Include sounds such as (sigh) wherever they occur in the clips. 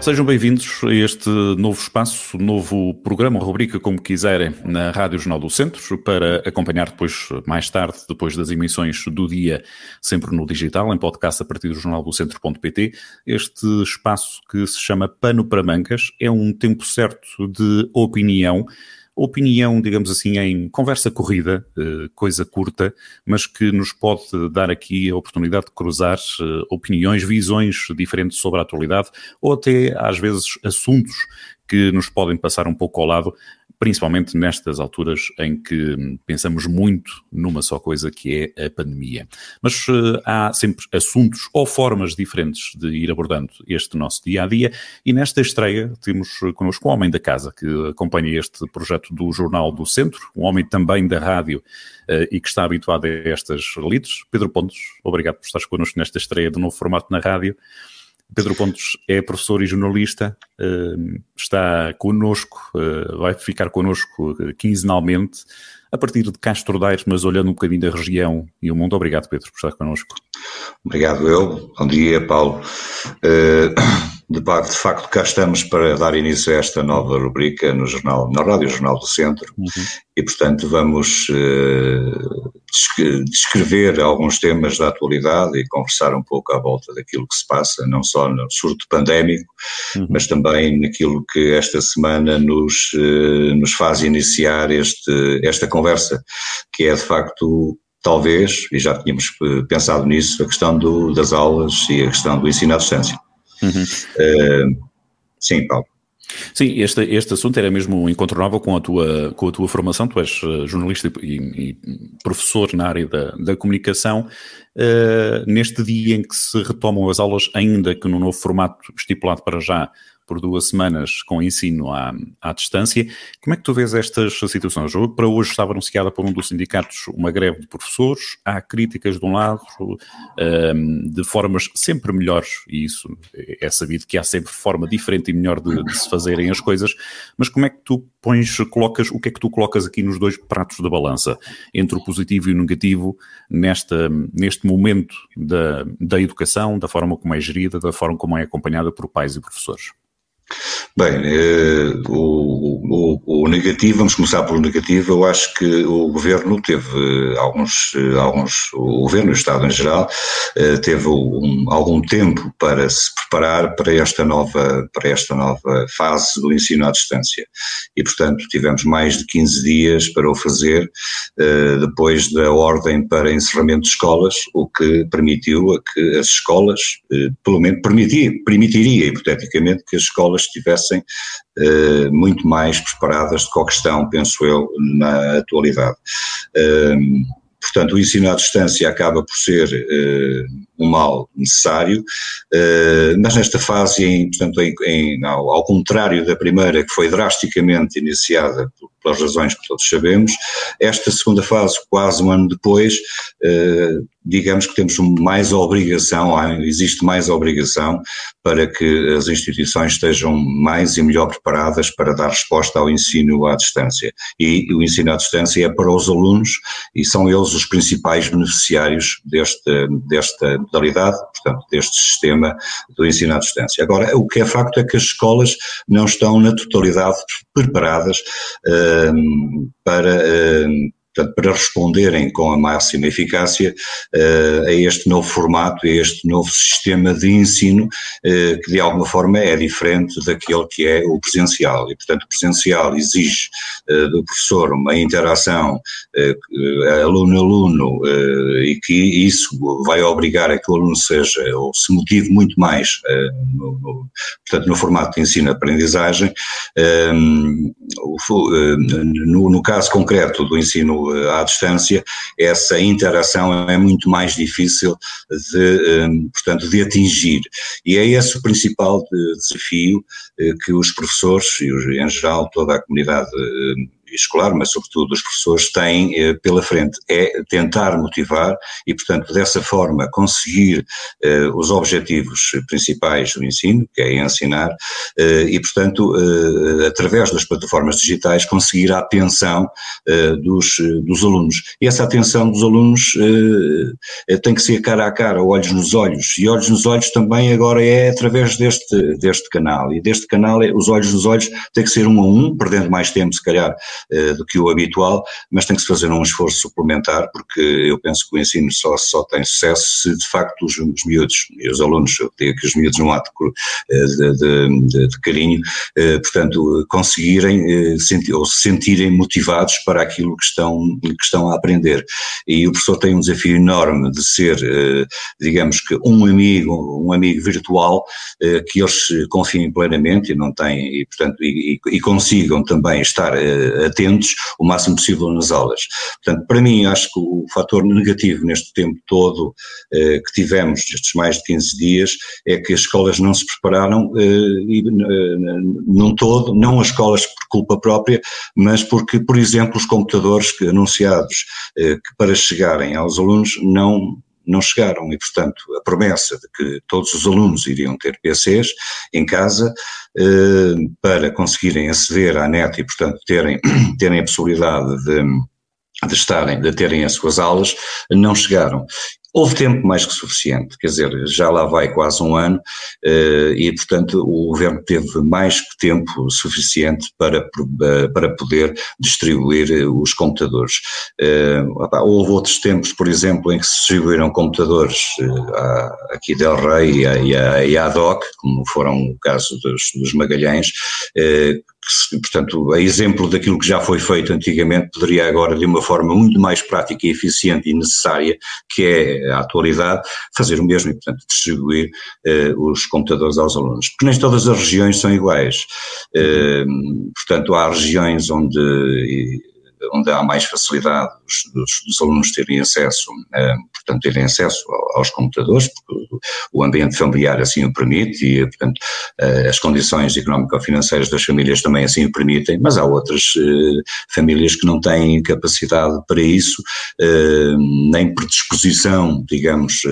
Sejam bem-vindos a este novo espaço, novo programa, rubrica, como quiserem, na Rádio Jornal do Centro, para acompanhar depois, mais tarde, depois das emissões do dia, sempre no digital, em podcast a partir do jornal do centro.pt. Este espaço que se chama Pano para Mancas é um tempo certo de opinião opinião, digamos assim, em conversa corrida, eh, coisa curta, mas que nos pode dar aqui a oportunidade de cruzar eh, opiniões, visões diferentes sobre a atualidade ou até, às vezes, assuntos que nos podem passar um pouco ao lado, principalmente nestas alturas em que pensamos muito numa só coisa que é a pandemia. Mas uh, há sempre assuntos ou formas diferentes de ir abordando este nosso dia a dia e nesta estreia temos connosco um homem da casa que acompanha este projeto do Jornal do Centro, um homem também da rádio uh, e que está habituado a estas lides. Pedro Pontes, obrigado por estares connosco nesta estreia do novo formato na rádio. Pedro Pontes é professor e jornalista, uh, está connosco, uh, vai ficar connosco uh, quinzenalmente, a partir de Castro Daires, mas olhando um bocadinho da região e o mundo. Obrigado, Pedro, por estar connosco. Obrigado, eu. Bom dia, Paulo. De, de facto, cá estamos para dar início a esta nova rubrica no jornal, na Rádio Jornal do Centro uhum. e, portanto, vamos uh, descrever alguns temas da atualidade e conversar um pouco à volta daquilo que se passa, não só no surto pandémico, uhum. mas também naquilo que esta semana nos, uh, nos faz iniciar este, esta conversa, que é de facto talvez, e já tínhamos eh, pensado nisso, a questão do, das aulas e a questão do ensino à distância. Uhum. Uh, sim, Paulo. Sim, este, este assunto era mesmo incontornável com a tua, com a tua formação. Tu és eh, jornalista e, e professor na área da, da comunicação. Uh, neste dia em que se retomam as aulas, ainda que no novo formato estipulado para já por duas semanas com ensino à, à distância. Como é que tu vês estas situações? Para hoje estava anunciada por um dos sindicatos uma greve de professores, há críticas de um lado, um, de formas sempre melhores, e isso é sabido que há sempre forma diferente e melhor de, de, se fazerem as coisas, mas como é que tu pões, colocas, o que é que tu colocas aqui nos dois pratos da balança, entre o positivo e o negativo, nesta, neste momento da, da educação, da forma como é gerida, da forma como é acompanhada por pais e professores? Bem, eh, o, o, o, negativo, vamos começar pelo negativo, eu acho que o Governo teve eh, alguns, eh, alguns o Governo, o Estado em geral, teve um, algum tempo para se preparar para esta, nova, para esta nova fase do ensino à distância. E, portanto, tivemos mais de 15 dias para o fazer depois da ordem para encerramento de escolas, o que permitiu a que as escolas, pelo menos permitiria, hipoteticamente, que as escolas tivessem estivessem uh, muito mais preparadas do que que estão, penso eu, na atualidade. Uh, portanto, o ensino à distância acaba por ser uh, um mal necessário, mas nesta fase, em, portanto, em, em, ao, ao, contrário da primeira, que foi drasticamente iniciada pelas razões que todos sabemos, esta segunda fase, quase um ano depois, digamos que temos mais obrigação, existe mais obrigação para que as instituições estejam mais e melhor preparadas para dar resposta ao ensino à distância. E o ensino à distância é para os alunos e são eles os principais beneficiários desta, desta modalidade, portanto, deste sistema do ensino à distância. Agora, o que é facto é que as escolas não estão na totalidade preparadas uh, para. Uh, portanto, para responderem com a máxima eficácia uh, a este novo formato, a este novo sistema de ensino, uh, que de alguma forma é diferente daquele que é o presencial. E, portanto, o presencial exige uh, do professor uma interação aluno-aluno e que isso vai obrigar a que o aluno seja, ou se motive muito mais, no, no, portanto, no formato de ensino-aprendizagem. No, no caso concreto do ensino eh, à distância, essa interação é muito mais difícil de, ehm, portanto, de atingir. E é esse o principal desafio eh, que os professores e, em geral, toda a comunidade escolar, mas sobretudo os professores, têm eh, pela frente, é tentar motivar e, portanto, dessa forma conseguir eh, os objetivos principais do ensino, que é ensinar, eh, e, portanto, através das plataformas digitais, conseguir a atenção dos, dos alunos. E essa atenção dos alunos tem que ser cara a cara, olhos nos olhos, e olhos nos olhos também agora é através deste, deste canal, e deste canal, é, os olhos nos olhos tem que ser um a um, perdendo mais tempo, se calhar, eh, do que o habitual, mas tem que se fazer um esforço suplementar, porque eu penso que o ensino só, só tem sucesso se de facto os, os miúdos e os alunos, eu tenho aqui os miúdos num ato eh, de, de, de, carinho, eh, portanto, conseguirem sentir, ou se sentirem motivados para aquilo que estão, que estão a aprender. E o professor tem um desafio enorme de ser, digamos que, um amigo, um amigo virtual, que eles confiem plenamente e não têm, e, portanto, e, e consigam também estar atentos o máximo possível nas aulas. Portanto, para mim, acho que o fator negativo neste tempo todo eh, que tivemos, estes mais de 15 dias, é que as escolas não se prepararam, eh, e, eh, num todo, não as escolas por culpa própria, mas porque, por exemplo, os computadores que, anunciados eh, que para chegarem aos alunos não não chegaram e, portanto, a promessa de que todos os alunos iriam ter PCs em casa eh, para conseguirem aceder à net e, portanto, terem, (clears throat) terem a possibilidade de de estarem, de terem as suas aulas, não chegaram. Houve tempo mais que suficiente, quer dizer, já lá vai quase um ano eh, e, portanto, o governo teve mais que tempo suficiente para, para poder distribuir eh, os computadores. Eh, houve outros tempos, por exemplo, em que se distribuíram computadores aqui Del Rey e a ADOC, como foram o caso dos, dos Magalhães, portanto, a exemplo daquilo que já foi feito antigamente, poderia agora, de uma forma muito mais prática e eficiente e necessária, que é a atualidade, fazer o mesmo e, portanto, distribuir uh, os computadores aos alunos. Porque nem todas as regiões são iguais. Uh, portanto, há regiões onde onde há mais facilidade dos, dos, dos alunos terem acesso, uh, portanto, terem acesso aos computadores, porque o ambiente familiar assim o permite e, portanto, uh, as condições económico-financeiras das famílias também assim o permitem, mas há outras uh, famílias que não têm capacidade para isso, nem predisposição, digamos,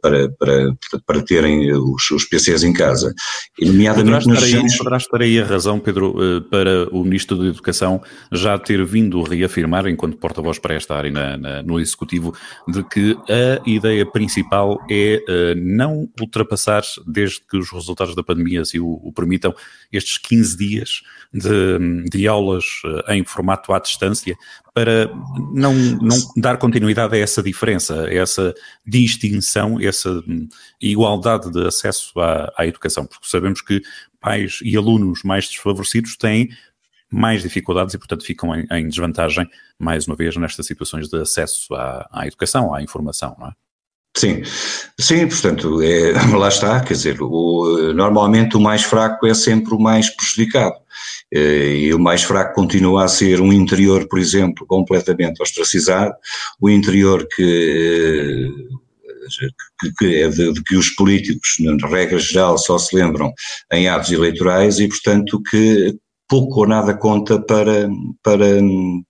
para, para, para terem os, os PCs em casa. E, nomeadamente poderás, estar aí, poderás estar aí a razão, Pedro, para o Ministro da Educação já ter vindo a reafirmar, enquanto porta-voz para esta área na, na, no Executivo, de que a ideia principal é uh, não ultrapassar, desde que os resultados da pandemia assim o, o permitam, estes 15 dias de, de aulas uh, em formato à distância, para não, não dar continuidade a essa diferença, a essa distinção, essa hum, igualdade de acesso à, à educação, porque sabemos que pais e alunos mais desfavorecidos têm mais dificuldades e, portanto, ficam em, em desvantagem, mais uma vez, nestas situações de acesso à, à educação, à informação, não é? Sim, sim, portanto, é, (laughs) lá está, quer dizer, o, normalmente o mais fraco é sempre o mais prejudicado. Eh, e o mais fraco continua a ser um interior, por exemplo, completamente ostracizado, o interior que que, que, é de, de, que os políticos, na regra geral, só se lembram em atos eleitorais e, portanto, que pouco ou nada conta para, para,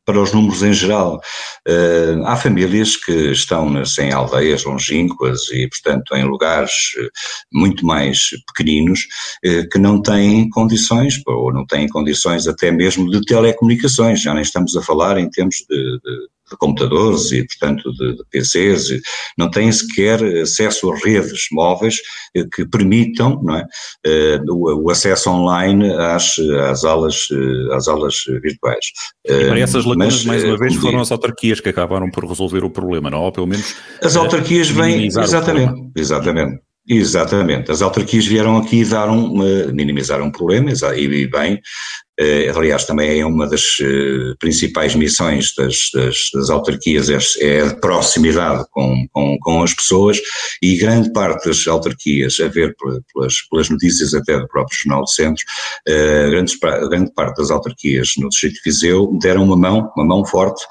para os números em geral. Uh, há famílias que estão nas, em aldeias longínquas e, portanto, em lugares eh, muito mais pequeninos uh, que não têm condições, ou não têm condições até mesmo de telecomunicações, já nem estamos a falar em termos de, de de computadores e, portanto, de, de PCs, não têm sequer acesso a redes móveis eh, que permitam é, eh, o, o acesso online às, às, aulas, eh, às aulas virtuais. E para essas lacunas, Mas, mais uma vez, foram as autarquias que acabaram por resolver o problema, não? Ou pelo menos. As autarquias vêm. Exatamente, exatamente. Exatamente. As autarquias vieram aqui dar um, minimizar um problema, e bem, aliás, também é uma das eh, principais missões das, das, das autarquias, é, é a proximidade com, com, com, as pessoas e grande parte das autarquias, a ver pelas, pelas notícias até do próprio Jornal do Centro, eh, grande, grande parte das autarquias no Distrito de Viseu deram uma mão, uma mão forte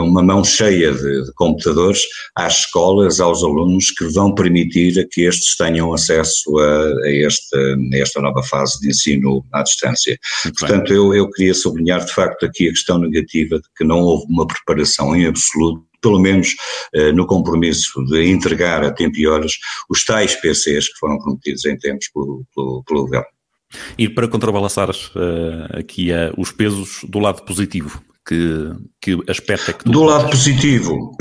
uma mão cheia de, de, computadores às escolas, aos alunos, que vão permitir que estes tenham acesso a, a, esta, a esta nova fase de ensino à distância. Muito Portanto, eu, eu queria sublinhar de facto aqui a questão negativa de que não houve uma preparação em absoluto pelo menos eh, no compromisso de entregar a tempo e horas os tais PCs que foram prometidos em tempos pelo, pelo, pelo governo. E para contrabalançar uh, aqui uh, os pesos do lado positivo, que, que aspecto é que tu Do lado positivo,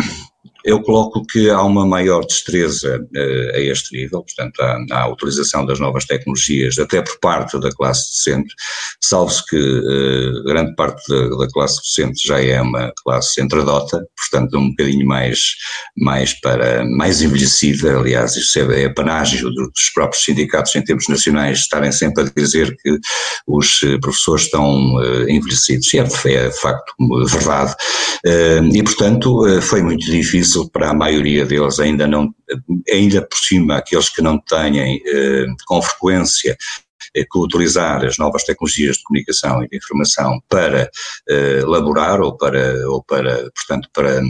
eu coloco que há uma maior destreza uh, a este nível, portanto, há, há, a utilização das novas tecnologias, até por parte da classe docente, salvo-se que uh, grande parte da, da, classe docente já é uma classe entradota, portanto, um bocadinho mais, mais para, mais envelhecida, aliás, isso é, é panágio dos próprios sindicatos em termos nacionais estarem sempre a dizer que os eh, professores estão envelhecidos, e é, é facto verdade, e portanto foi muito difícil difícil para a maioria deles, ainda não, ainda por cima, aqueles que não têm eh, com frequência que utilizar as novas tecnologias de comunicação e de informação para eh, elaborar ou para, ou para portanto, para,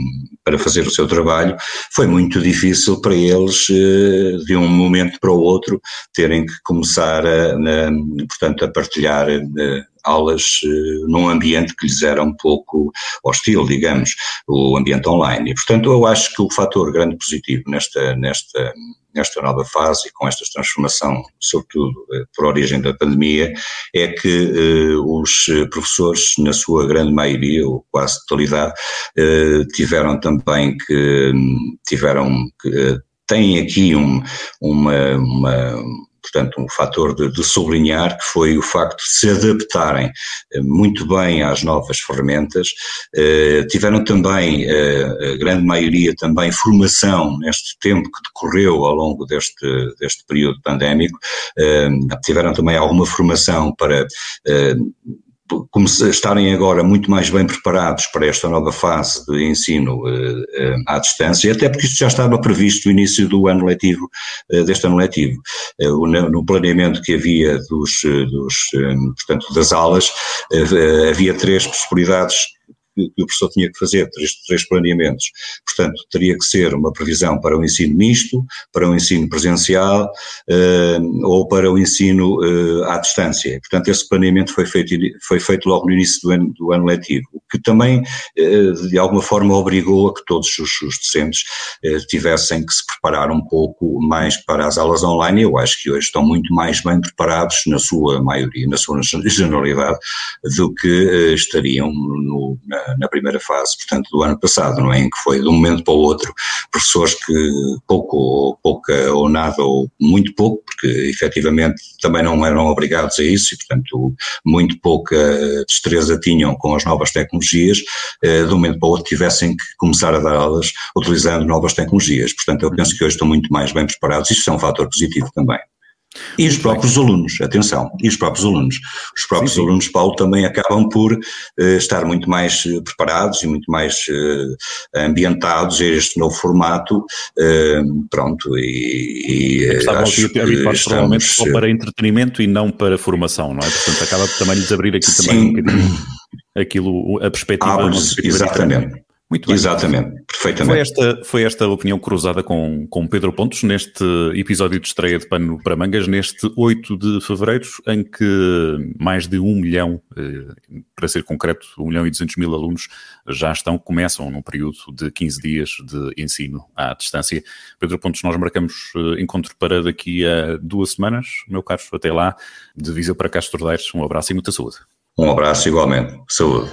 para fazer o seu trabalho, foi muito difícil para eles, eh, de um momento para o outro, terem que começar a, a portanto, a partilhar eh, aulas uh, num ambiente que lhes era um pouco hostil, digamos, o ambiente online. E, portanto, eu acho que o fator grande positivo nesta, nesta, nesta nova fase e com esta transformação, sobretudo uh, por origem da pandemia, é que uh, os professores, na sua grande maioria, ou quase totalidade, tiveram também que, tiveram que, têm aqui um, uma, uma portanto, um fator de, de, sublinhar que foi o facto de se adaptarem eh, muito bem às novas ferramentas, eh, tiveram também, eh, a grande maioria também, formação neste tempo que decorreu ao longo deste, deste período pandémico, tiveram também alguma formação para estarem agora muito mais bem preparados para esta nova fase de ensino uh, à distância, até porque isto já estava previsto no início do ano letivo, uh, deste ano letivo. Uh, no planeamento que havia dos, dos portanto, das aulas, havia três possibilidades que, que o professor tinha que fazer, três, três planeamentos. Portanto, teria que ser uma previsão para o ensino misto, para o ensino presencial uh, ou para o ensino uh, à distância. Portanto, esse planeamento foi feito, foi feito logo no início do ano, do ano letivo, que também, uh, de alguma forma, obrigou a que todos os, os docentes tivessem que se preparar um pouco mais para as aulas online. Eu acho que hoje estão muito mais bem preparados, na sua maioria, na sua (laughs) generalidade, do que estariam no, na, na, primeira fase, portanto, do ano passado, não é? Em que foi de um momento para o outro, professores que pouco ou pouca ou nada ou muito pouco, porque efetivamente também não eram obrigados a isso e, portanto, muito pouca destreza tinham com as novas tecnologias, eh, de um momento para o outro tivessem que começar a dar aulas utilizando novas tecnologias. Portanto, eu penso que hoje estão muito mais bem preparados, isso é um fator positivo também. E os próprios alunos, atenção, e os próprios alunos. Os próprios sim, sim. alunos, Paulo, também acabam por uh, estar muito mais uh, preparados e muito mais uh, ambientados a este novo formato, pronto, e, e Estavam acho que habituados estamos, provavelmente só para entretenimento e não para formação, não é? Portanto, acaba também lhes abrir aqui também sim. um bocadinho aquilo, a perspectiva. Ah, exatamente. Muito bem. Exatamente, perfeitamente. Foi esta, foi esta opinião cruzada com, com Pedro Pontos neste episódio de estreia de Pano para Mangas, neste 8 de fevereiro, em que mais de 1 milhão, eh, para ser concreto, 1 milhão e 200 mil alunos já estão, começam num período de 15 dias de ensino à distância. Pedro Pontos, nós marcamos eh, encontro para daqui a duas semanas, meu caro, até lá, de Viseu para Castro Daires, um abraço e muita saúde. Um abraço igualmente, saúde.